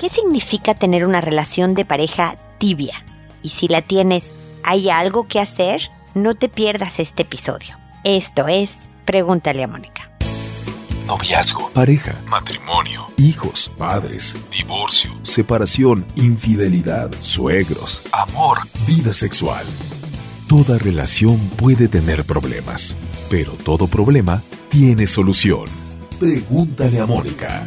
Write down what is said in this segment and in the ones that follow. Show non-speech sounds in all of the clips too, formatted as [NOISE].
¿Qué significa tener una relación de pareja tibia? Y si la tienes, ¿hay algo que hacer? No te pierdas este episodio. Esto es Pregúntale a Mónica. Noviazgo, pareja, matrimonio, hijos, padres, divorcio, separación, infidelidad, suegros, amor, vida sexual. Toda relación puede tener problemas, pero todo problema tiene solución. Pregúntale a Mónica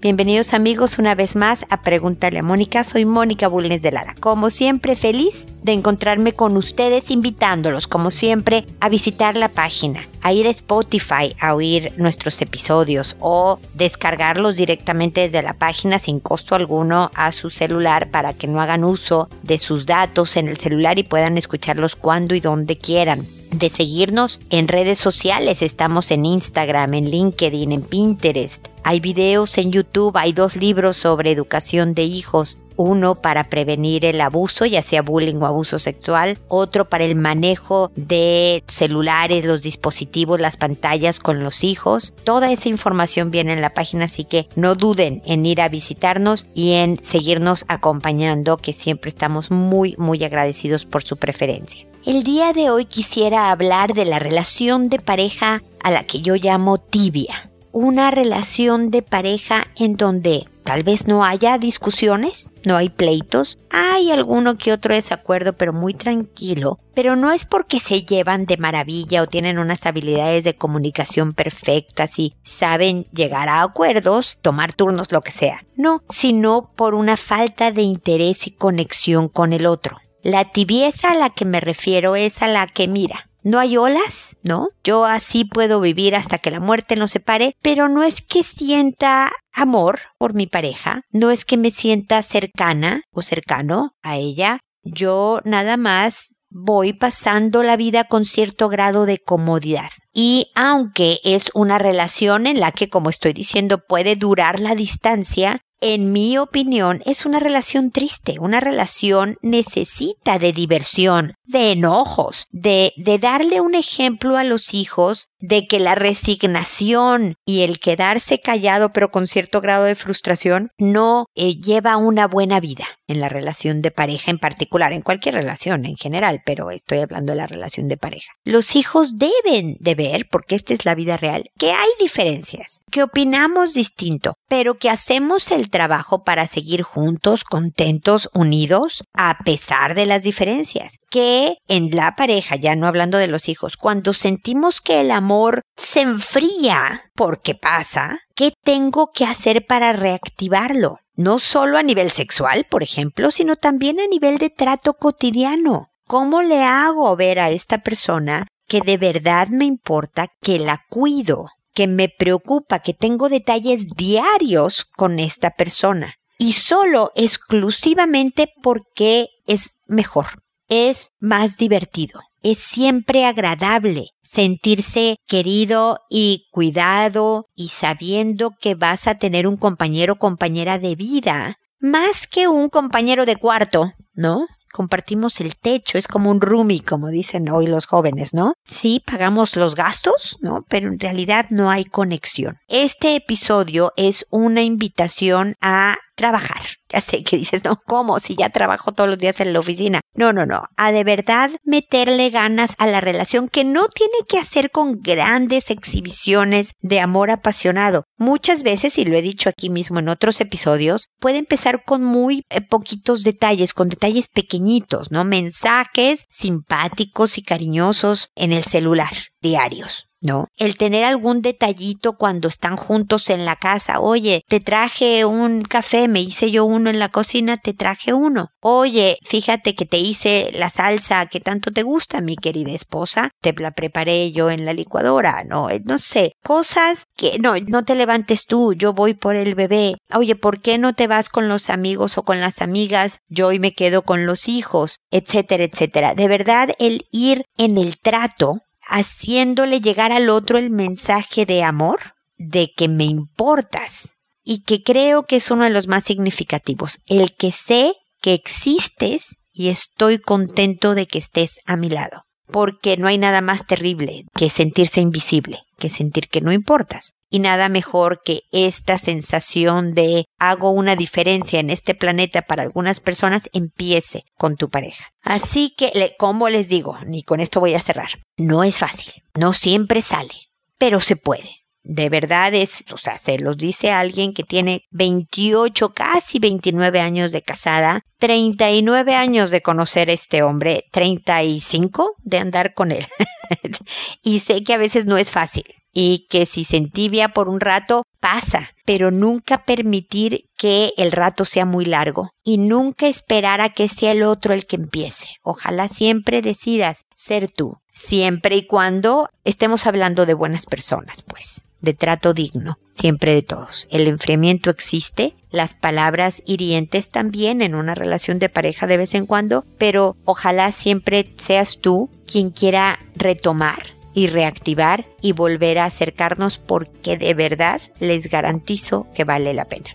Bienvenidos amigos una vez más a Pregúntale a Mónica. Soy Mónica Bulnes de Lara. Como siempre, feliz de encontrarme con ustedes, invitándolos, como siempre, a visitar la página, a ir a Spotify a oír nuestros episodios o descargarlos directamente desde la página sin costo alguno a su celular para que no hagan uso de sus datos en el celular y puedan escucharlos cuando y donde quieran de seguirnos en redes sociales. Estamos en Instagram, en LinkedIn, en Pinterest. Hay videos en YouTube, hay dos libros sobre educación de hijos. Uno para prevenir el abuso, ya sea bullying o abuso sexual. Otro para el manejo de celulares, los dispositivos, las pantallas con los hijos. Toda esa información viene en la página, así que no duden en ir a visitarnos y en seguirnos acompañando, que siempre estamos muy, muy agradecidos por su preferencia. El día de hoy quisiera hablar de la relación de pareja a la que yo llamo tibia. Una relación de pareja en donde tal vez no haya discusiones, no hay pleitos, hay alguno que otro desacuerdo, pero muy tranquilo. Pero no es porque se llevan de maravilla o tienen unas habilidades de comunicación perfectas y saben llegar a acuerdos, tomar turnos, lo que sea. No, sino por una falta de interés y conexión con el otro. La tibieza a la que me refiero es a la que mira. No hay olas, ¿no? Yo así puedo vivir hasta que la muerte nos separe, pero no es que sienta amor por mi pareja, no es que me sienta cercana o cercano a ella. Yo nada más voy pasando la vida con cierto grado de comodidad. Y aunque es una relación en la que, como estoy diciendo, puede durar la distancia, en mi opinión, es una relación triste. Una relación necesita de diversión, de enojos, de, de darle un ejemplo a los hijos de que la resignación y el quedarse callado pero con cierto grado de frustración no eh, lleva una buena vida en la relación de pareja en particular, en cualquier relación en general, pero estoy hablando de la relación de pareja. Los hijos deben de ver, porque esta es la vida real, que hay diferencias, que opinamos distinto, pero que hacemos el trabajo para seguir juntos, contentos, unidos, a pesar de las diferencias. Que en la pareja, ya no hablando de los hijos, cuando sentimos que el amor se enfría porque pasa, ¿qué tengo que hacer para reactivarlo? No solo a nivel sexual, por ejemplo, sino también a nivel de trato cotidiano. ¿Cómo le hago ver a esta persona que de verdad me importa, que la cuido, que me preocupa, que tengo detalles diarios con esta persona. Y solo exclusivamente porque es mejor, es más divertido, es siempre agradable sentirse querido y cuidado y sabiendo que vas a tener un compañero o compañera de vida, más que un compañero de cuarto, ¿no? compartimos el techo, es como un roomie, como dicen hoy los jóvenes, ¿no? Sí, pagamos los gastos, ¿no? Pero en realidad no hay conexión. Este episodio es una invitación a trabajar. Ya sé que dices, no, ¿cómo? Si ya trabajo todos los días en la oficina. No, no, no. A de verdad meterle ganas a la relación que no tiene que hacer con grandes exhibiciones de amor apasionado. Muchas veces, y lo he dicho aquí mismo en otros episodios, puede empezar con muy eh, poquitos detalles, con detalles pequeñitos, ¿no? Mensajes simpáticos y cariñosos en el celular, diarios. ¿No? El tener algún detallito cuando están juntos en la casa. Oye, te traje un café, me hice yo uno en la cocina, te traje uno. Oye, fíjate que te hice la salsa que tanto te gusta, mi querida esposa, te la preparé yo en la licuadora, no, eh, no sé, cosas que no, no te levantes tú, yo voy por el bebé. Oye, ¿por qué no te vas con los amigos o con las amigas? Yo hoy me quedo con los hijos, etcétera, etcétera. De verdad, el ir en el trato haciéndole llegar al otro el mensaje de amor, de que me importas y que creo que es uno de los más significativos, el que sé que existes y estoy contento de que estés a mi lado, porque no hay nada más terrible que sentirse invisible, que sentir que no importas. Y nada mejor que esta sensación de hago una diferencia en este planeta para algunas personas empiece con tu pareja. Así que, como les digo, ni con esto voy a cerrar, no es fácil, no siempre sale, pero se puede de verdad es, o sea, se los dice alguien que tiene 28, casi 29 años de casada, 39 años de conocer a este hombre, 35 de andar con él. [LAUGHS] [LAUGHS] y sé que a veces no es fácil y que si se entibia por un rato, pasa, pero nunca permitir que el rato sea muy largo y nunca esperar a que sea el otro el que empiece. Ojalá siempre decidas ser tú, siempre y cuando estemos hablando de buenas personas, pues de trato digno, siempre de todos. El enfriamiento existe, las palabras hirientes también en una relación de pareja de vez en cuando, pero ojalá siempre seas tú quien quiera retomar y reactivar y volver a acercarnos porque de verdad les garantizo que vale la pena.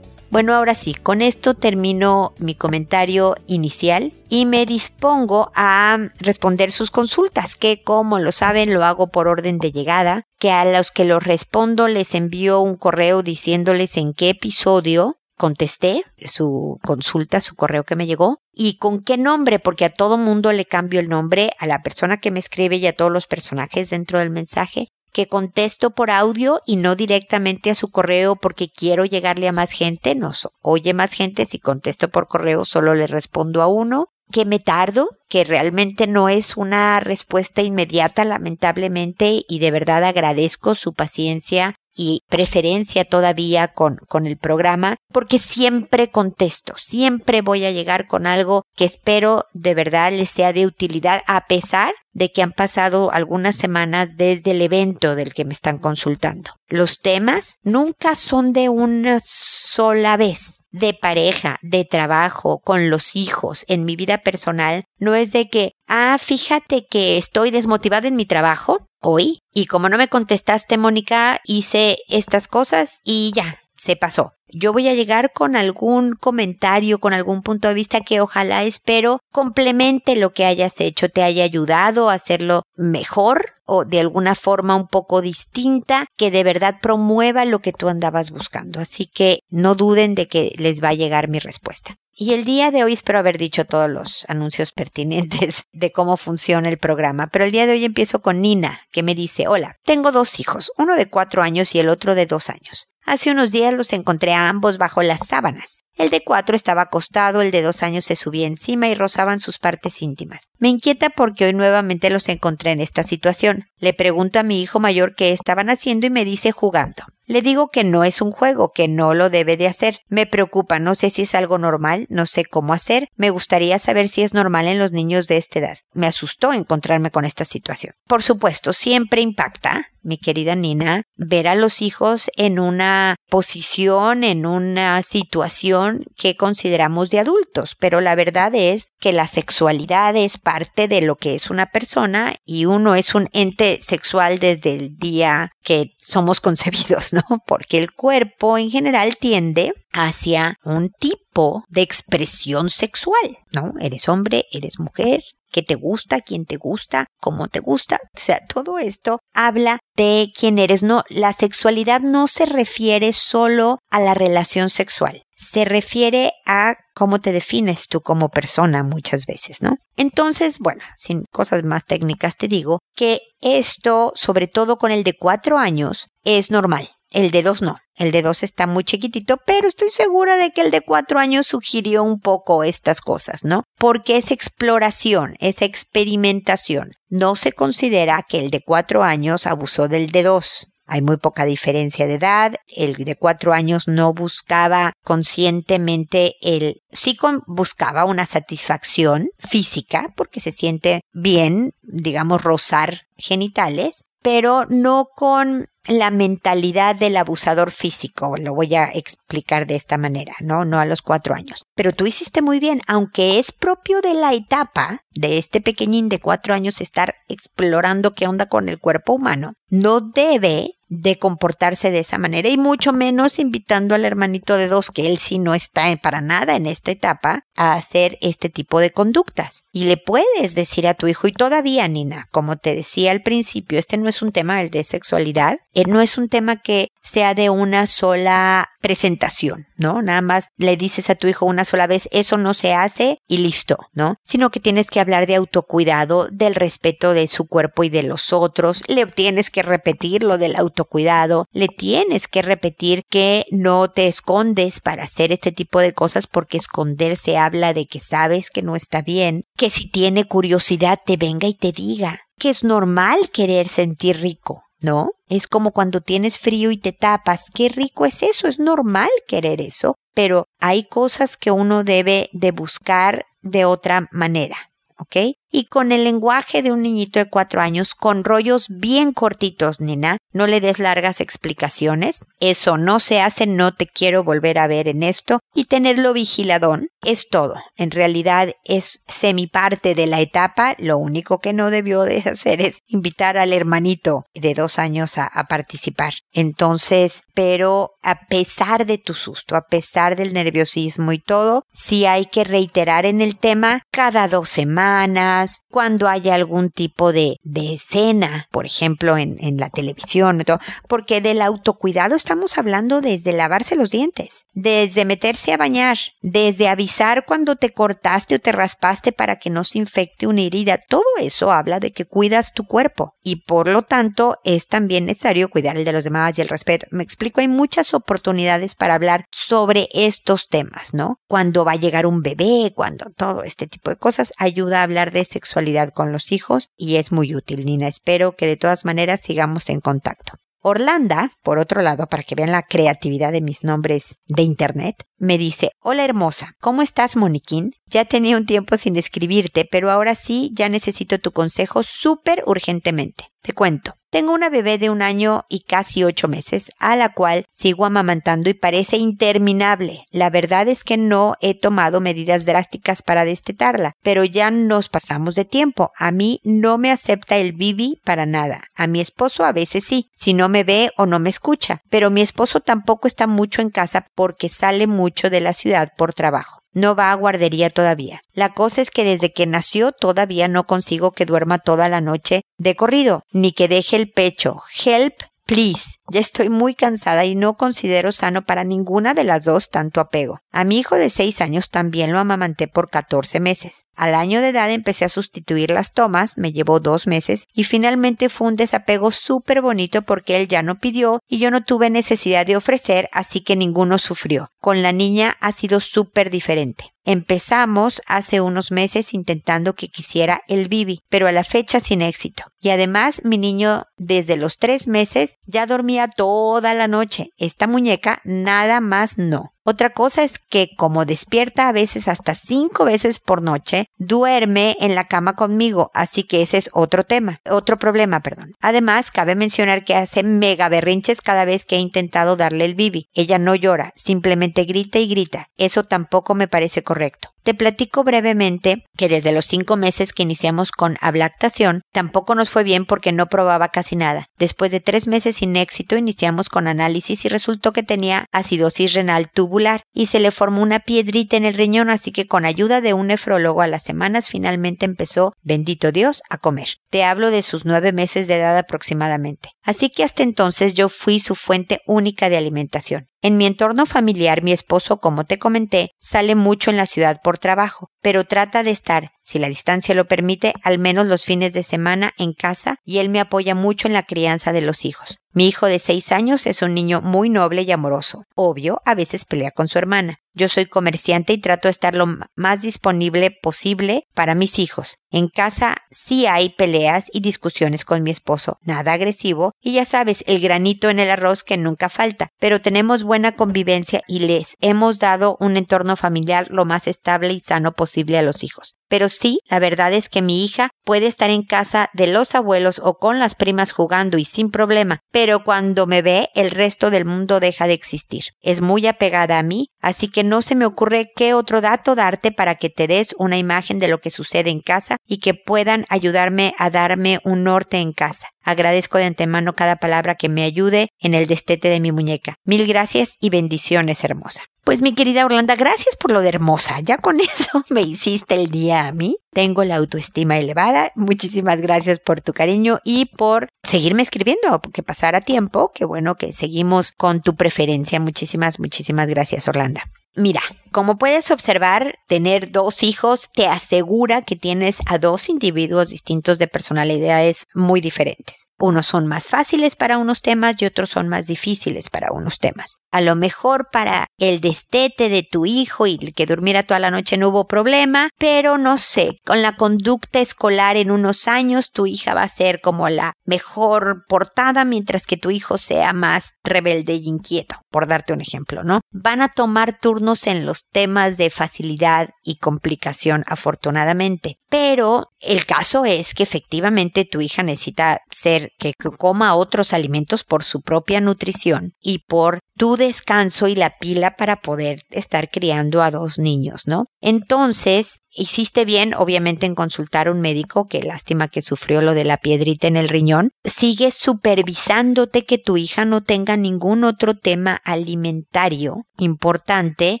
Bueno, ahora sí, con esto termino mi comentario inicial y me dispongo a responder sus consultas, que como lo saben lo hago por orden de llegada, que a los que los respondo les envío un correo diciéndoles en qué episodio contesté su consulta, su correo que me llegó y con qué nombre, porque a todo mundo le cambio el nombre, a la persona que me escribe y a todos los personajes dentro del mensaje que contesto por audio y no directamente a su correo porque quiero llegarle a más gente. No, oye más gente si contesto por correo, solo le respondo a uno. Que me tardo, que realmente no es una respuesta inmediata, lamentablemente, y de verdad agradezco su paciencia y preferencia todavía con, con el programa, porque siempre contesto, siempre voy a llegar con algo que espero de verdad les sea de utilidad, a pesar de que han pasado algunas semanas desde el evento del que me están consultando. Los temas nunca son de una sola vez, de pareja, de trabajo, con los hijos, en mi vida personal. No es de que, ah, fíjate que estoy desmotivada en mi trabajo hoy y como no me contestaste, Mónica, hice estas cosas y ya, se pasó. Yo voy a llegar con algún comentario, con algún punto de vista que ojalá espero complemente lo que hayas hecho, te haya ayudado a hacerlo mejor o de alguna forma un poco distinta, que de verdad promueva lo que tú andabas buscando. Así que no duden de que les va a llegar mi respuesta. Y el día de hoy espero haber dicho todos los anuncios pertinentes [LAUGHS] de cómo funciona el programa, pero el día de hoy empiezo con Nina, que me dice, hola, tengo dos hijos, uno de cuatro años y el otro de dos años. Hace unos días los encontré ambos bajo las sábanas. El de cuatro estaba acostado, el de dos años se subía encima y rozaban sus partes íntimas. Me inquieta porque hoy nuevamente los encontré en esta situación. Le pregunto a mi hijo mayor qué estaban haciendo y me dice jugando. Le digo que no es un juego, que no lo debe de hacer. Me preocupa, no sé si es algo normal, no sé cómo hacer. Me gustaría saber si es normal en los niños de esta edad. Me asustó encontrarme con esta situación. Por supuesto, siempre impacta, mi querida Nina, ver a los hijos en una posición, en una situación que consideramos de adultos, pero la verdad es que la sexualidad es parte de lo que es una persona y uno es un ente sexual desde el día que somos [LAUGHS] concebidos, ¿no? Porque el cuerpo en general tiende hacia un tipo de expresión sexual, ¿no? Eres hombre, eres mujer, qué te gusta, quién te gusta, cómo te gusta. O sea, todo esto habla de quién eres. No, la sexualidad no se refiere solo a la relación sexual. Se refiere a cómo te defines tú como persona muchas veces, ¿no? Entonces, bueno, sin cosas más técnicas te digo que esto, sobre todo con el de cuatro años, es normal. El de dos no. El de dos está muy chiquitito, pero estoy segura de que el de cuatro años sugirió un poco estas cosas, ¿no? Porque es exploración, es experimentación. No se considera que el de cuatro años abusó del de dos. Hay muy poca diferencia de edad. El de cuatro años no buscaba conscientemente el, sí buscaba una satisfacción física porque se siente bien, digamos, rozar genitales, pero no con la mentalidad del abusador físico. Lo voy a explicar de esta manera, ¿no? No a los cuatro años. Pero tú hiciste muy bien, aunque es propio de la etapa de este pequeñín de cuatro años estar explorando qué onda con el cuerpo humano, no debe de comportarse de esa manera y mucho menos invitando al hermanito de dos, que él sí no está para nada en esta etapa, a hacer este tipo de conductas. Y le puedes decir a tu hijo, y todavía, Nina, como te decía al principio, este no es un tema el de sexualidad, eh, no es un tema que sea de una sola presentación, ¿no? Nada más le dices a tu hijo una sola vez, eso no se hace y listo, ¿no? Sino que tienes que hablar de autocuidado, del respeto de su cuerpo y de los otros, le tienes que repetir lo del autocuidado cuidado, le tienes que repetir que no te escondes para hacer este tipo de cosas porque esconderse habla de que sabes que no está bien, que si tiene curiosidad te venga y te diga, que es normal querer sentir rico, ¿no? Es como cuando tienes frío y te tapas. Qué rico es eso, es normal querer eso, pero hay cosas que uno debe de buscar de otra manera, ¿ok? Y con el lenguaje de un niñito de cuatro años, con rollos bien cortitos, nena, no le des largas explicaciones. Eso no se hace, no te quiero volver a ver en esto. Y tenerlo vigiladón es todo. En realidad es semiparte de la etapa. Lo único que no debió de [LAUGHS] hacer es invitar al hermanito de dos años a, participar. Entonces, pero a pesar de tu susto, a pesar del nerviosismo y todo, sí hay que reiterar en el tema cada dos semanas, cuando haya algún tipo de, escena, por ejemplo, en, en la televisión, porque del autocuidado estamos hablando desde lavarse los dientes, desde meterse a bañar, desde avisar cuando te cortaste o te raspaste para que no se infecte una herida. Todo eso habla de que cuidas tu cuerpo y por lo tanto es también necesario cuidar el de los demás y el respeto. Me explico, hay muchas oportunidades para hablar sobre estos temas, ¿no? Cuando va a llegar un bebé, cuando todo este tipo de cosas ayuda a hablar de sexualidad con los hijos y es muy útil, Nina. Espero que de todas maneras sigamos en contacto. Orlanda, por otro lado, para que vean la creatividad de mis nombres de internet, me dice, hola hermosa, ¿cómo estás, Moniquín? Ya tenía un tiempo sin escribirte, pero ahora sí, ya necesito tu consejo súper urgentemente. Te cuento. Tengo una bebé de un año y casi ocho meses, a la cual sigo amamantando y parece interminable. La verdad es que no he tomado medidas drásticas para destetarla, pero ya nos pasamos de tiempo. A mí no me acepta el bibi para nada. A mi esposo a veces sí, si no me ve o no me escucha, pero mi esposo tampoco está mucho en casa porque sale mucho de la ciudad por trabajo. No va a guardería todavía. La cosa es que desde que nació todavía no consigo que duerma toda la noche de corrido, ni que deje el pecho. Help, please. Ya estoy muy cansada y no considero sano para ninguna de las dos tanto apego. A mi hijo de seis años también lo amamanté por 14 meses. Al año de edad empecé a sustituir las tomas, me llevó dos meses y finalmente fue un desapego súper bonito porque él ya no pidió y yo no tuve necesidad de ofrecer, así que ninguno sufrió. Con la niña ha sido súper diferente. Empezamos hace unos meses intentando que quisiera el bibi, pero a la fecha sin éxito. Y además mi niño desde los tres meses ya dormía toda la noche. Esta muñeca nada más no. Otra cosa es que como despierta a veces hasta cinco veces por noche, duerme en la cama conmigo, así que ese es otro tema, otro problema, perdón. Además, cabe mencionar que hace mega berrinches cada vez que he intentado darle el bibi. Ella no llora, simplemente grita y grita. Eso tampoco me parece correcto. Te platico brevemente que desde los cinco meses que iniciamos con ablactación, tampoco nos fue bien porque no probaba casi nada. Después de tres meses sin éxito, iniciamos con análisis y resultó que tenía acidosis renal tubular y se le formó una piedrita en el riñón, así que con ayuda de un nefrólogo a las semanas finalmente empezó, bendito Dios, a comer. Te hablo de sus nueve meses de edad aproximadamente. Así que hasta entonces yo fui su fuente única de alimentación. En mi entorno familiar, mi esposo, como te comenté, sale mucho en la ciudad por trabajo, pero trata de estar, si la distancia lo permite, al menos los fines de semana en casa y él me apoya mucho en la crianza de los hijos. Mi hijo de seis años es un niño muy noble y amoroso. Obvio, a veces pelea con su hermana. Yo soy comerciante y trato de estar lo más disponible posible para mis hijos. En casa sí hay peleas y discusiones con mi esposo, nada agresivo, y ya sabes, el granito en el arroz que nunca falta, pero tenemos buena convivencia y les hemos dado un entorno familiar lo más estable y sano posible a los hijos. Pero sí, la verdad es que mi hija puede estar en casa de los abuelos o con las primas jugando y sin problema, pero cuando me ve, el resto del mundo deja de existir. Es muy apegada a mí, así que no se me ocurre qué otro dato darte para que te des una imagen de lo que sucede en casa y que puedan ayudarme a darme un norte en casa. Agradezco de antemano cada palabra que me ayude en el destete de mi muñeca. Mil gracias y bendiciones, hermosa. Pues mi querida Orlando, gracias por lo de hermosa. Ya con [LAUGHS] eso me hiciste el día a mí. Tengo la autoestima elevada. Muchísimas gracias por tu cariño y por seguirme escribiendo, que pasara tiempo. Qué bueno que seguimos con tu preferencia. Muchísimas, muchísimas gracias, Orlando. Mira, como puedes observar, tener dos hijos te asegura que tienes a dos individuos distintos de personalidades muy diferentes. Unos son más fáciles para unos temas y otros son más difíciles para unos temas. A lo mejor para el destete de tu hijo y el que durmiera toda la noche no hubo problema, pero no sé, con la conducta escolar en unos años tu hija va a ser como la mejor portada mientras que tu hijo sea más rebelde y inquieto, por darte un ejemplo, ¿no? Van a tomar turnos en los temas de facilidad y complicación afortunadamente, pero el caso es que efectivamente tu hija necesita ser que coma otros alimentos por su propia nutrición y por tu descanso y la pila para poder estar criando a dos niños, ¿no? Entonces, hiciste bien, obviamente, en consultar a un médico, que lástima que sufrió lo de la piedrita en el riñón. Sigue supervisándote que tu hija no tenga ningún otro tema alimentario importante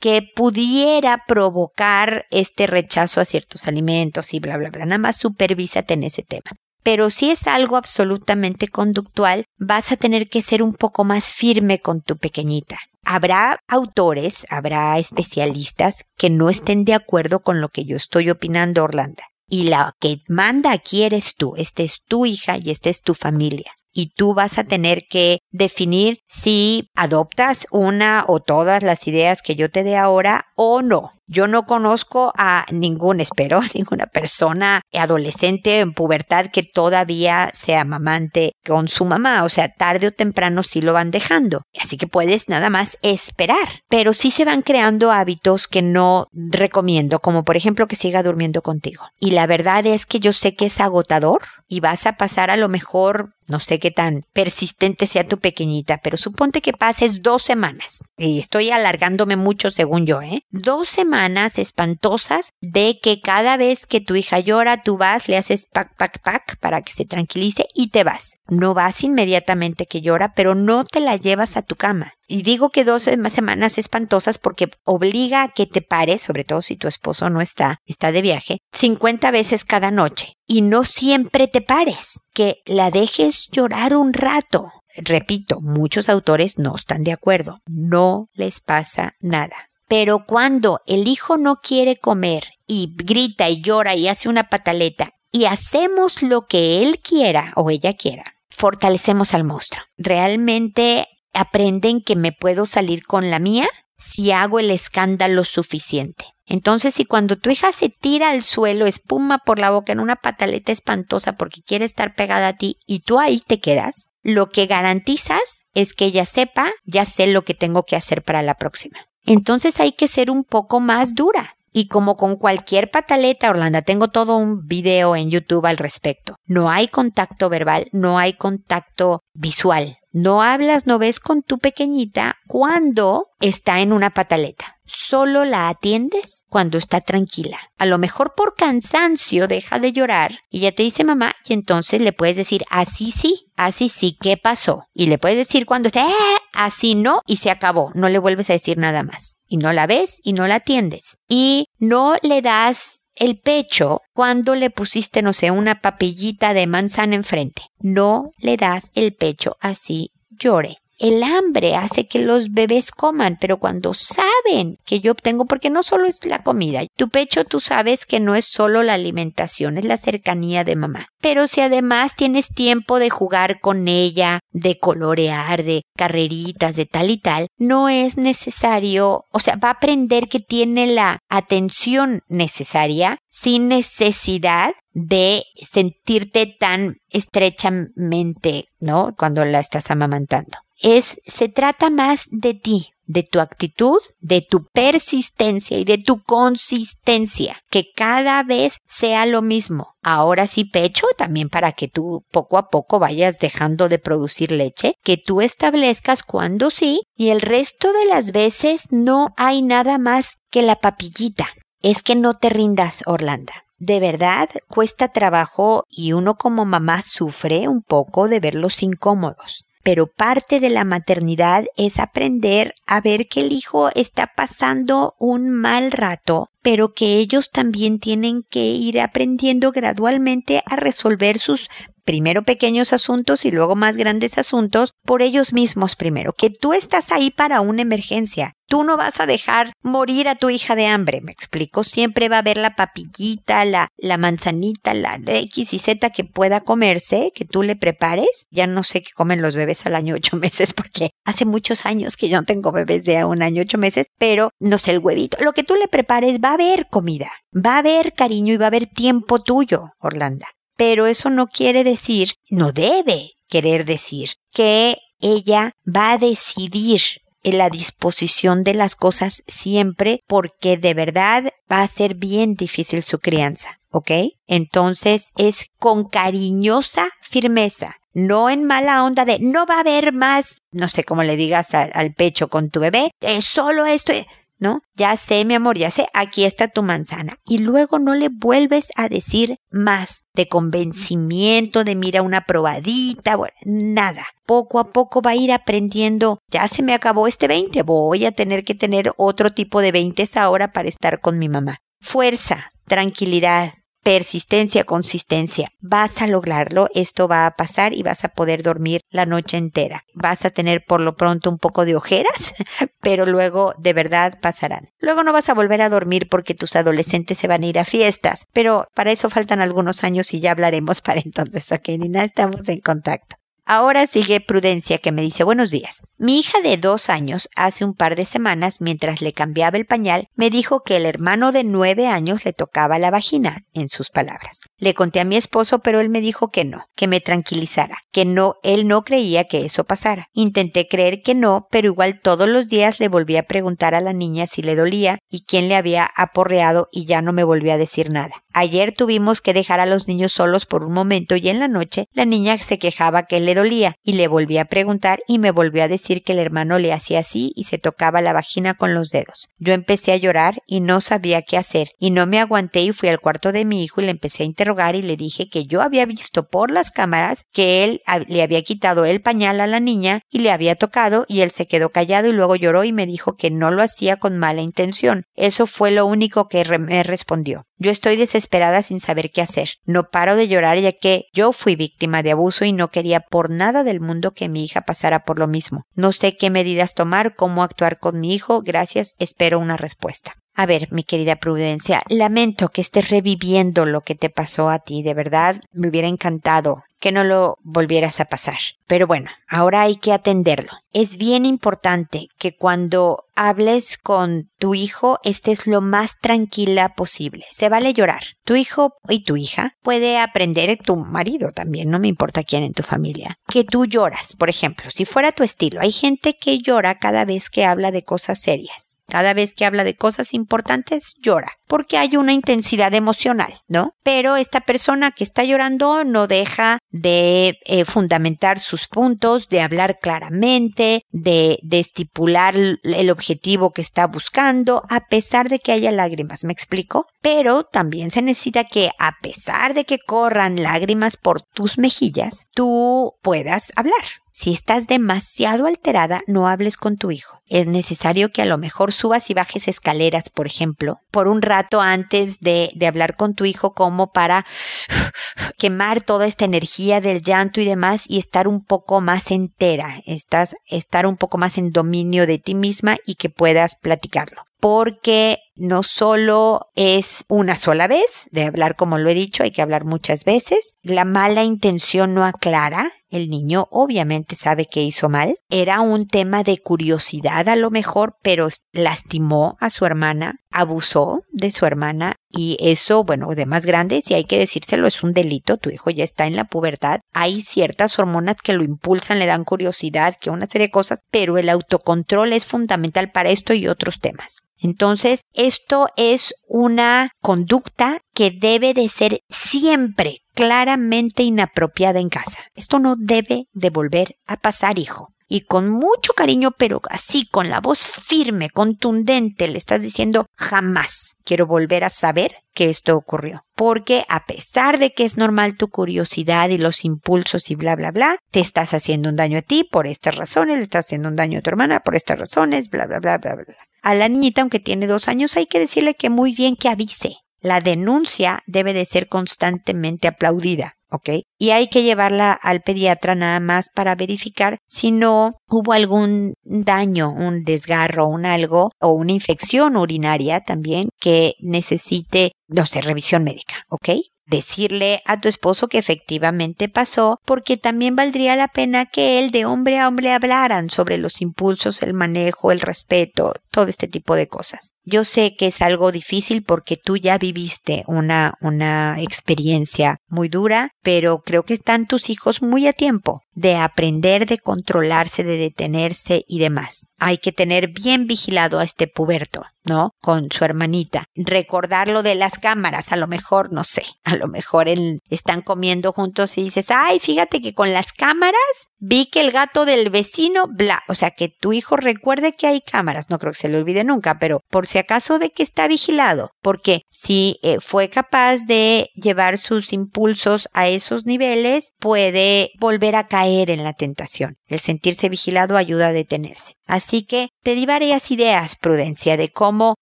que pudiera provocar este rechazo a ciertos alimentos y bla, bla, bla. Nada más supervísate en ese tema pero si es algo absolutamente conductual, vas a tener que ser un poco más firme con tu pequeñita. Habrá autores, habrá especialistas que no estén de acuerdo con lo que yo estoy opinando, Orlando. Y la que manda aquí eres tú, esta es tu hija y esta es tu familia y tú vas a tener que definir si adoptas una o todas las ideas que yo te dé ahora o no. Yo no conozco a ningún, espero, [LAUGHS] ninguna persona adolescente en pubertad que todavía sea mamante con su mamá. O sea, tarde o temprano sí lo van dejando. Así que puedes nada más esperar. Pero sí se van creando hábitos que no recomiendo, como por ejemplo que siga durmiendo contigo. Y la verdad es que yo sé que es agotador y vas a pasar a lo mejor no sé qué tan persistente sea tu pequeñita, pero suponte que pases dos semanas. Y estoy alargándome mucho según yo, ¿eh? Dos semanas espantosas de que cada vez que tu hija llora, tú vas, le haces pac, pac, pac para que se tranquilice y te vas. No vas inmediatamente que llora, pero no te la llevas a tu cama. Y digo que dos semanas espantosas porque obliga a que te pares, sobre todo si tu esposo no está, está de viaje, 50 veces cada noche. Y no siempre te pares, que la dejes llorar un rato. Repito, muchos autores no están de acuerdo. No les pasa nada. Pero cuando el hijo no quiere comer y grita y llora y hace una pataleta y hacemos lo que él quiera o ella quiera, fortalecemos al monstruo. Realmente aprenden que me puedo salir con la mía si hago el escándalo suficiente. Entonces, si cuando tu hija se tira al suelo, espuma por la boca en una pataleta espantosa porque quiere estar pegada a ti y tú ahí te quedas, lo que garantizas es que ella sepa, ya sé lo que tengo que hacer para la próxima entonces hay que ser un poco más dura. Y como con cualquier pataleta, Orlando, tengo todo un video en YouTube al respecto. No hay contacto verbal, no hay contacto visual. No hablas, no ves con tu pequeñita cuando está en una pataleta. Solo la atiendes cuando está tranquila. A lo mejor por cansancio deja de llorar y ya te dice mamá y entonces le puedes decir así sí, así sí, ¿qué pasó? Y le puedes decir cuando está eh, así no y se acabó. No le vuelves a decir nada más. Y no la ves y no la atiendes. Y no le das el pecho cuando le pusiste, no sé, una papillita de manzana enfrente. No le das el pecho así llore. El hambre hace que los bebés coman, pero cuando saben que yo obtengo, porque no solo es la comida, tu pecho tú sabes que no es solo la alimentación, es la cercanía de mamá. Pero si además tienes tiempo de jugar con ella, de colorear, de carreritas, de tal y tal, no es necesario, o sea, va a aprender que tiene la atención necesaria sin necesidad de sentirte tan estrechamente, ¿no? Cuando la estás amamantando. Es, se trata más de ti, de tu actitud, de tu persistencia y de tu consistencia, que cada vez sea lo mismo. Ahora sí pecho, también para que tú poco a poco vayas dejando de producir leche, que tú establezcas cuándo sí y el resto de las veces no hay nada más que la papillita. Es que no te rindas, Orlando. De verdad cuesta trabajo y uno como mamá sufre un poco de verlos incómodos pero parte de la maternidad es aprender a ver que el hijo está pasando un mal rato, pero que ellos también tienen que ir aprendiendo gradualmente a resolver sus primero pequeños asuntos y luego más grandes asuntos por ellos mismos primero, que tú estás ahí para una emergencia. Tú no vas a dejar morir a tu hija de hambre, me explico. Siempre va a haber la papillita, la, la manzanita, la X y Z que pueda comerse, que tú le prepares. Ya no sé qué comen los bebés al año ocho [LAUGHS] meses porque hace muchos años que yo no tengo bebés de un año ocho meses, pero no sé, el huevito. Lo que tú le prepares va haber comida, va a haber cariño y va a haber tiempo tuyo, Orlando pero eso no quiere decir, no debe querer decir, que ella va a decidir en la disposición de las cosas siempre porque de verdad va a ser bien difícil su crianza, ¿ok? Entonces es con cariñosa firmeza, no en mala onda de no va a haber más, no sé cómo le digas al, pecho con tu bebé, es solo esto. ¿No? Ya sé, mi amor, ya sé, aquí está tu manzana. Y luego no le vuelves a decir más de convencimiento, de mira una probadita, bueno, nada. Poco a poco va a ir aprendiendo, ya se me acabó este 20, voy a tener que tener otro tipo de 20 ahora para estar con mi mamá. Fuerza, tranquilidad, persistencia, consistencia. Vas a lograrlo, esto va a pasar y vas a poder dormir la noche entera. Vas a tener por lo pronto un poco de ojeras, [LAUGHS] pero luego de verdad pasarán. Luego no vas a volver a dormir porque tus adolescentes se van a ir a fiestas, pero para eso faltan algunos años y ya hablaremos [LAUGHS] para entonces. Ok, Nina, estamos en contacto. Ahora sigue Prudencia que me dice buenos días. Mi hija de dos años hace un par de semanas mientras le cambiaba el pañal me dijo que el hermano de nueve años le tocaba la vagina, en sus palabras. Le conté a mi esposo pero él me dijo que no, que me tranquilizara, que no, él no creía que eso pasara. Intenté creer que no, pero igual todos los días le volví a preguntar a la niña si le dolía y quién le había aporreado y ya no me volvió a decir nada. Ayer tuvimos que dejar a los niños solos por un momento y en la noche la niña se quejaba que le dolía y le volví a preguntar y me volvió a decir que el hermano le hacía así y se tocaba la vagina con los dedos. Yo empecé a llorar y no sabía qué hacer y no me aguanté y fui al cuarto de mi hijo y le empecé a interrogar y le dije que yo había visto por las cámaras que él le había quitado el pañal a la niña y le había tocado y él se quedó callado y luego lloró y me dijo que no lo hacía con mala intención. Eso fue lo único que me respondió. Yo estoy desesperada sin saber qué hacer. No paro de llorar ya que yo fui víctima de abuso y no quería por nada del mundo que mi hija pasara por lo mismo. No sé qué medidas tomar, cómo actuar con mi hijo. Gracias, espero una respuesta. A ver, mi querida Prudencia, lamento que estés reviviendo lo que te pasó a ti. De verdad, me hubiera encantado que no lo volvieras a pasar. Pero bueno, ahora hay que atenderlo. Es bien importante que cuando hables con tu hijo estés lo más tranquila posible. Se vale llorar. Tu hijo y tu hija puede aprender, tu marido también, no me importa quién en tu familia, que tú lloras. Por ejemplo, si fuera tu estilo, hay gente que llora cada vez que habla de cosas serias. Cada vez que habla de cosas importantes, llora, porque hay una intensidad emocional, ¿no? Pero esta persona que está llorando no deja de eh, fundamentar sus puntos, de hablar claramente, de, de estipular el objetivo que está buscando, a pesar de que haya lágrimas, ¿me explico? Pero también se necesita que, a pesar de que corran lágrimas por tus mejillas, tú puedas hablar, si estás demasiado alterada, no hables con tu hijo. Es necesario que a lo mejor subas y bajes escaleras, por ejemplo, por un rato antes de, de hablar con tu hijo como para [SIGHS] quemar toda esta energía del llanto y demás y estar un poco más entera, estás, estar un poco más en dominio de ti misma y que puedas platicarlo porque no solo es una sola vez de hablar como lo he dicho, hay que hablar muchas veces. La mala intención no aclara, el niño obviamente sabe que hizo mal. Era un tema de curiosidad a lo mejor, pero lastimó a su hermana, abusó de su hermana y eso, bueno, de más grande, si hay que decírselo, es un delito. Tu hijo ya está en la pubertad. Hay ciertas hormonas que lo impulsan, le dan curiosidad, que una serie de cosas, pero el autocontrol es fundamental para esto y otros temas. Entonces, esto es una conducta que debe de ser siempre claramente inapropiada en casa. Esto no debe de volver a pasar, hijo. Y con mucho cariño, pero así, con la voz firme, contundente, le estás diciendo jamás quiero volver a saber que esto ocurrió. Porque a pesar de que es normal tu curiosidad y los impulsos y bla, bla, bla, te estás haciendo un daño a ti por estas razones, le estás haciendo un daño a tu hermana por estas razones, bla, bla, bla, bla, bla. A la niñita, aunque tiene dos años, hay que decirle que muy bien que avise. La denuncia debe de ser constantemente aplaudida. ¿ok? Y hay que llevarla al pediatra nada más para verificar si no hubo algún daño, un desgarro, un algo o una infección urinaria también que necesite, no sé, revisión médica, ¿ok? decirle a tu esposo que efectivamente pasó, porque también valdría la pena que él de hombre a hombre hablaran sobre los impulsos, el manejo, el respeto, todo este tipo de cosas. Yo sé que es algo difícil porque tú ya viviste una, una experiencia muy dura, pero creo que están tus hijos muy a tiempo de aprender, de controlarse, de detenerse y demás. Hay que tener bien vigilado a este puberto, ¿no? Con su hermanita. Recordarlo de las cámaras, a lo mejor, no sé, a lo mejor están comiendo juntos y dices, ay, fíjate que con las cámaras vi que el gato del vecino, bla, o sea, que tu hijo recuerde que hay cámaras, no creo que se le olvide nunca, pero por si acaso de que está vigilado, porque si eh, fue capaz de llevar sus impulsos a esos niveles, puede volver a caer en la tentación. El sentirse vigilado ayuda a detenerse. Así que te di varias ideas, Prudencia, de cómo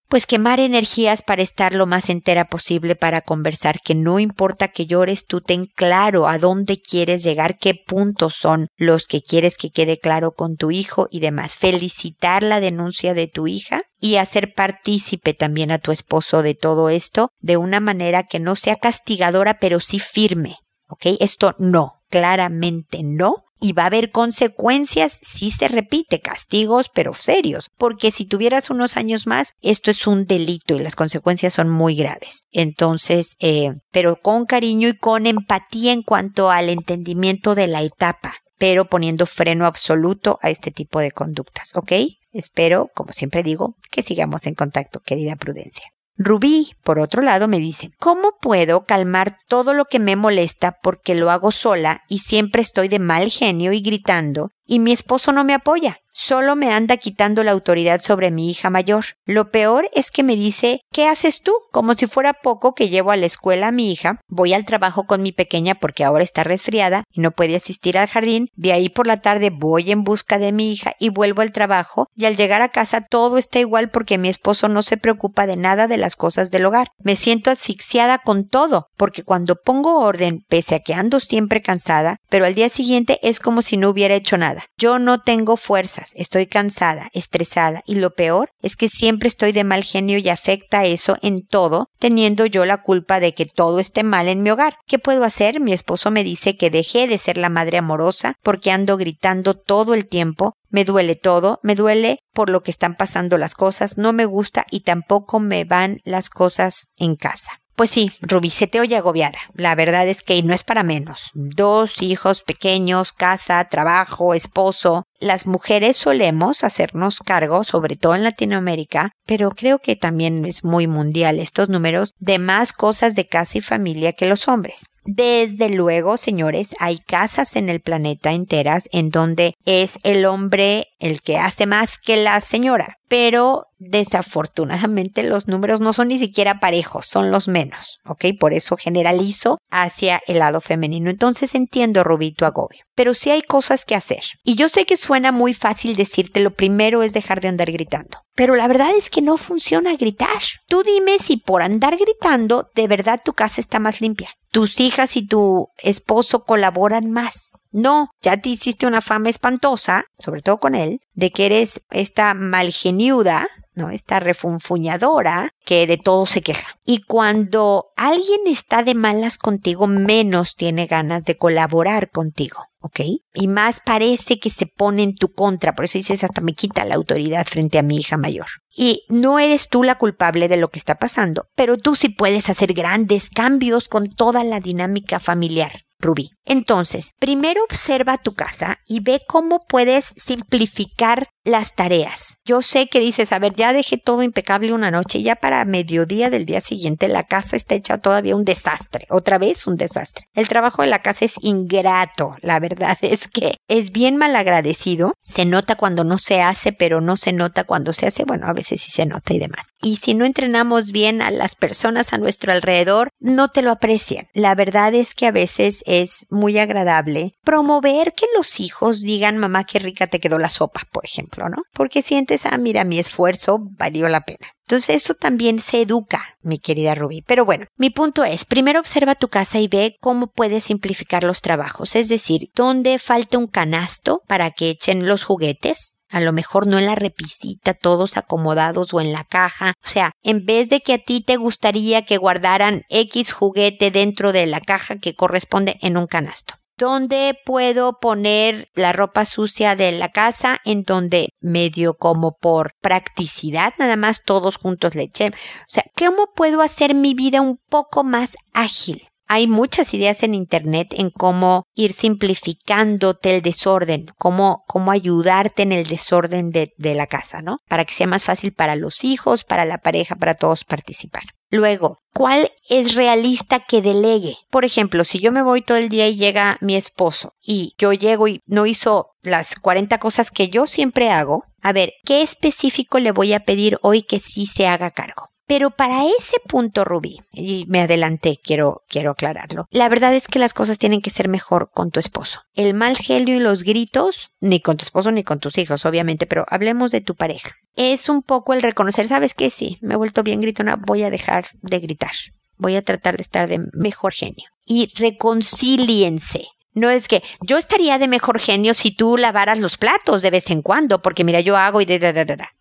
pues quemar energías para estar lo más entera posible para conversar, que no importa que llores, tú ten claro a dónde quieres llegar, qué puntos son los que quieres que quede claro con tu hijo y demás. Felicitar la denuncia de tu hija y hacer partícipe también a tu esposo de todo esto de una manera que no sea castigadora, pero sí firme. ¿Ok? Esto no, claramente no. Y va a haber consecuencias si se repite, castigos, pero serios, porque si tuvieras unos años más, esto es un delito y las consecuencias son muy graves. Entonces, eh, pero con cariño y con empatía en cuanto al entendimiento de la etapa, pero poniendo freno absoluto a este tipo de conductas, ¿ok? Espero, como siempre digo, que sigamos en contacto, querida Prudencia. Rubí, por otro lado, me dice, ¿cómo puedo calmar todo lo que me molesta porque lo hago sola y siempre estoy de mal genio y gritando y mi esposo no me apoya? Solo me anda quitando la autoridad sobre mi hija mayor. Lo peor es que me dice, ¿qué haces tú? Como si fuera poco que llevo a la escuela a mi hija, voy al trabajo con mi pequeña porque ahora está resfriada y no puede asistir al jardín, de ahí por la tarde voy en busca de mi hija y vuelvo al trabajo y al llegar a casa todo está igual porque mi esposo no se preocupa de nada de las cosas del hogar. Me siento asfixiada con todo porque cuando pongo orden, pese a que ando siempre cansada, pero al día siguiente es como si no hubiera hecho nada. Yo no tengo fuerza estoy cansada, estresada y lo peor es que siempre estoy de mal genio y afecta eso en todo, teniendo yo la culpa de que todo esté mal en mi hogar. ¿Qué puedo hacer? Mi esposo me dice que dejé de ser la madre amorosa porque ando gritando todo el tiempo me duele todo, me duele por lo que están pasando las cosas, no me gusta y tampoco me van las cosas en casa. Pues sí, Rubí, se te oye agobiada. La verdad es que no es para menos. Dos hijos pequeños, casa, trabajo, esposo. Las mujeres solemos hacernos cargo, sobre todo en Latinoamérica, pero creo que también es muy mundial estos números, de más cosas de casa y familia que los hombres. Desde luego, señores, hay casas en el planeta enteras en donde es el hombre el que hace más que la señora, pero desafortunadamente los números no son ni siquiera parejos, son los menos, ¿ok? Por eso generalizo hacia el lado femenino. Entonces entiendo, Rubito, agobio. Pero sí hay cosas que hacer. Y yo sé que suena muy fácil decirte lo primero es dejar de andar gritando. Pero la verdad es que no funciona gritar. Tú dime si por andar gritando de verdad tu casa está más limpia. Tus hijas y tu esposo colaboran más. No, ya te hiciste una fama espantosa, sobre todo con él, de que eres esta malgeniuda ¿no? Esta refunfuñadora que de todo se queja. Y cuando alguien está de malas contigo, menos tiene ganas de colaborar contigo. ¿ok? Y más parece que se pone en tu contra, por eso dices, hasta me quita la autoridad frente a mi hija mayor. Y no eres tú la culpable de lo que está pasando, pero tú sí puedes hacer grandes cambios con toda la dinámica familiar. Rubí. Entonces, primero observa tu casa y ve cómo puedes simplificar las tareas. Yo sé que dices, a ver, ya dejé todo impecable una noche, ya para mediodía del día siguiente la casa está hecha todavía un desastre, otra vez un desastre. El trabajo de la casa es ingrato, la verdad [LAUGHS] es que es bien mal agradecido, se nota cuando no se hace, pero no se nota cuando se hace, bueno, a veces sí se nota y demás. Y si no entrenamos bien a las personas a nuestro alrededor, no te lo aprecian. La verdad es que a veces es muy agradable promover que los hijos digan, mamá, qué rica te quedó la sopa, por ejemplo, ¿no? Porque sientes, ah, mira, mi esfuerzo valió la pena. Entonces eso también se educa, mi querida Ruby. Pero bueno, mi punto es, primero observa tu casa y ve cómo puedes simplificar los trabajos, es decir, dónde falta un canasto para que echen los juguetes, a lo mejor no en la repisita, todos acomodados o en la caja. O sea, en vez de que a ti te gustaría que guardaran X juguete dentro de la caja que corresponde en un canasto. ¿Dónde puedo poner la ropa sucia de la casa? En donde medio como por practicidad, nada más todos juntos le eché. O sea, ¿cómo puedo hacer mi vida un poco más ágil? Hay muchas ideas en Internet en cómo ir simplificándote el desorden, cómo, cómo ayudarte en el desorden de, de la casa, ¿no? Para que sea más fácil para los hijos, para la pareja, para todos participar. Luego, ¿cuál es realista que delegue? Por ejemplo, si yo me voy todo el día y llega mi esposo y yo llego y no hizo las 40 cosas que yo siempre hago, a ver, ¿qué específico le voy a pedir hoy que sí se haga cargo? Pero para ese punto, Rubí, y me adelanté, quiero, quiero aclararlo, la verdad es que las cosas tienen que ser mejor con tu esposo. El mal genio y los gritos, ni con tu esposo ni con tus hijos, obviamente, pero hablemos de tu pareja. Es un poco el reconocer, ¿sabes qué? Sí, me he vuelto bien gritona, voy a dejar de gritar. Voy a tratar de estar de mejor genio. Y reconcíliense. No es que yo estaría de mejor genio si tú lavaras los platos de vez en cuando, porque mira, yo hago y de...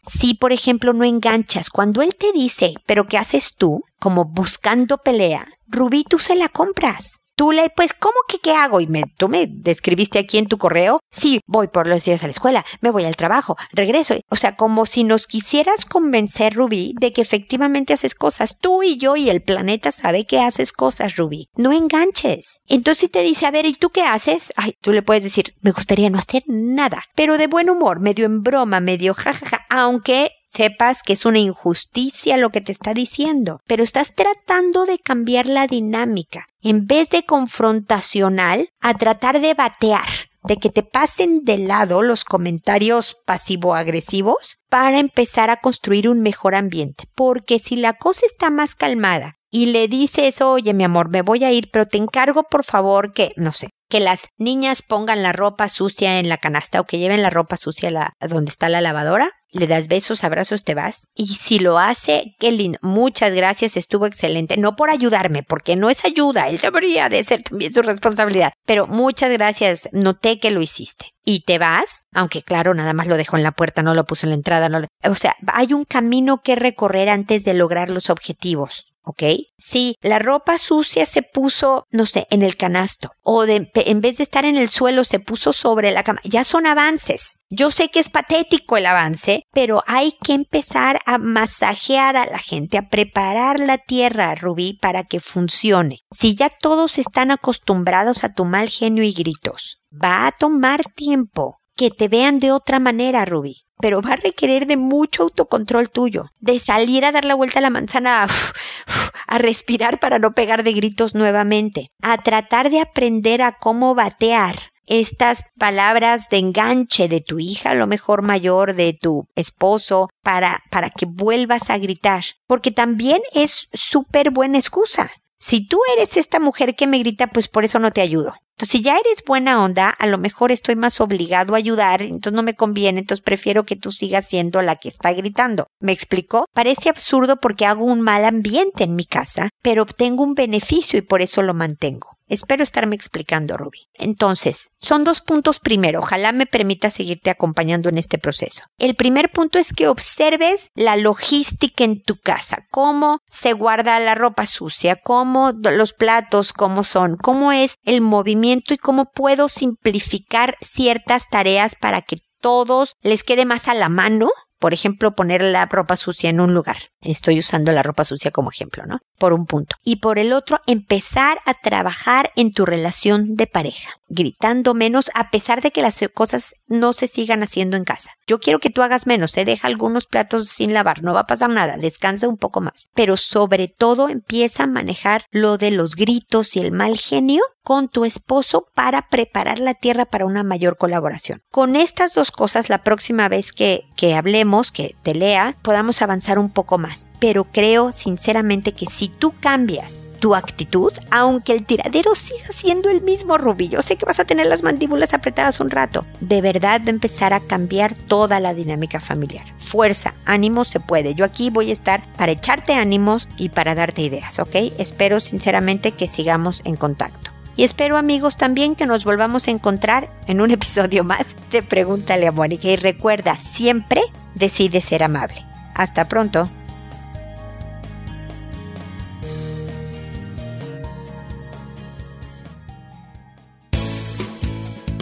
Si, por ejemplo, no enganchas, cuando él te dice, pero ¿qué haces tú? Como buscando pelea, Rubí, tú se la compras. Le, pues, ¿cómo que qué hago? Y me, tú me describiste aquí en tu correo. Sí, voy por los días a la escuela, me voy al trabajo, regreso. O sea, como si nos quisieras convencer, Rubí, de que efectivamente haces cosas. Tú y yo y el planeta sabe que haces cosas, Rubí. No enganches. Entonces si te dice, a ver, ¿y tú qué haces? Ay, tú le puedes decir, me gustaría no hacer nada. Pero de buen humor, medio en broma, medio jajaja, aunque sepas que es una injusticia lo que te está diciendo, pero estás tratando de cambiar la dinámica. En vez de confrontacional, a tratar de batear, de que te pasen de lado los comentarios pasivo-agresivos para empezar a construir un mejor ambiente. Porque si la cosa está más calmada y le dices, oye mi amor, me voy a ir, pero te encargo por favor que, no sé, que las niñas pongan la ropa sucia en la canasta o que lleven la ropa sucia a, la, donde está la lavadora, le das besos, abrazos, te vas. Y si lo hace, qué. Muchas gracias, estuvo excelente. No por ayudarme, porque no es ayuda, él debería de ser también su responsabilidad. Pero muchas gracias, noté que lo hiciste. Y te vas, aunque claro, nada más lo dejó en la puerta, no lo puso en la entrada, no O sea, hay un camino que recorrer antes de lograr los objetivos. ¿Ok? Si la ropa sucia se puso, no sé, en el canasto o en vez de estar en el suelo se puso sobre la cama, ya son avances. Yo sé que es patético el avance, pero hay que empezar a masajear a la gente, a preparar la tierra, Rubí, para que funcione. Si ya todos están acostumbrados a tu mal genio y gritos, va a tomar tiempo que te vean de otra manera, Rubí pero va a requerir de mucho autocontrol tuyo, de salir a dar la vuelta a la manzana, [LAUGHS] a, respirar para no pegar de gritos nuevamente, a tratar de aprender a cómo batear estas palabras de enganche de tu hija, lo mejor mayor, de tu esposo, para, para que vuelvas a gritar, porque también es súper buena excusa. Si tú eres esta mujer que me grita, pues por eso no te ayudo. Entonces, si ya eres buena onda, a lo mejor estoy más obligado a ayudar, entonces no me conviene, entonces prefiero que tú sigas siendo la que está gritando. ¿Me explicó? Parece absurdo porque hago un mal ambiente en mi casa, pero obtengo un beneficio y por eso lo mantengo. Espero estarme explicando, Ruby. Entonces, son dos puntos primero. Ojalá me permita seguirte acompañando en este proceso. El primer punto es que observes la logística en tu casa. Cómo se guarda la ropa sucia, cómo los platos, cómo son, cómo es el movimiento y cómo puedo simplificar ciertas tareas para que todos les quede más a la mano por ejemplo, poner la ropa sucia en un lugar. Estoy usando la ropa sucia como ejemplo, ¿no? Por un punto. Y por el otro, empezar a trabajar en tu relación de pareja, gritando menos a pesar de que las cosas no se sigan haciendo en casa. Yo quiero que tú hagas menos, se ¿eh? deja algunos platos sin lavar, no va a pasar nada, descansa un poco más. Pero sobre todo empieza a manejar lo de los gritos y el mal genio con tu esposo para preparar la tierra para una mayor colaboración. Con estas dos cosas, la próxima vez que, que hablemos, que te lea, podamos avanzar un poco más. Pero creo sinceramente que si tú cambias tu actitud, aunque el tiradero siga siendo el mismo, Rubí. Yo sé que vas a tener las mandíbulas apretadas un rato. De verdad va a empezar a cambiar toda la dinámica familiar. Fuerza, ánimo, se puede. Yo aquí voy a estar para echarte ánimos y para darte ideas, ¿ok? Espero sinceramente que sigamos en contacto. Y espero amigos también que nos volvamos a encontrar en un [LAUGHS] episodio más de Pregúntale a Mónica. Y recuerda, siempre decide ser amable. Hasta pronto.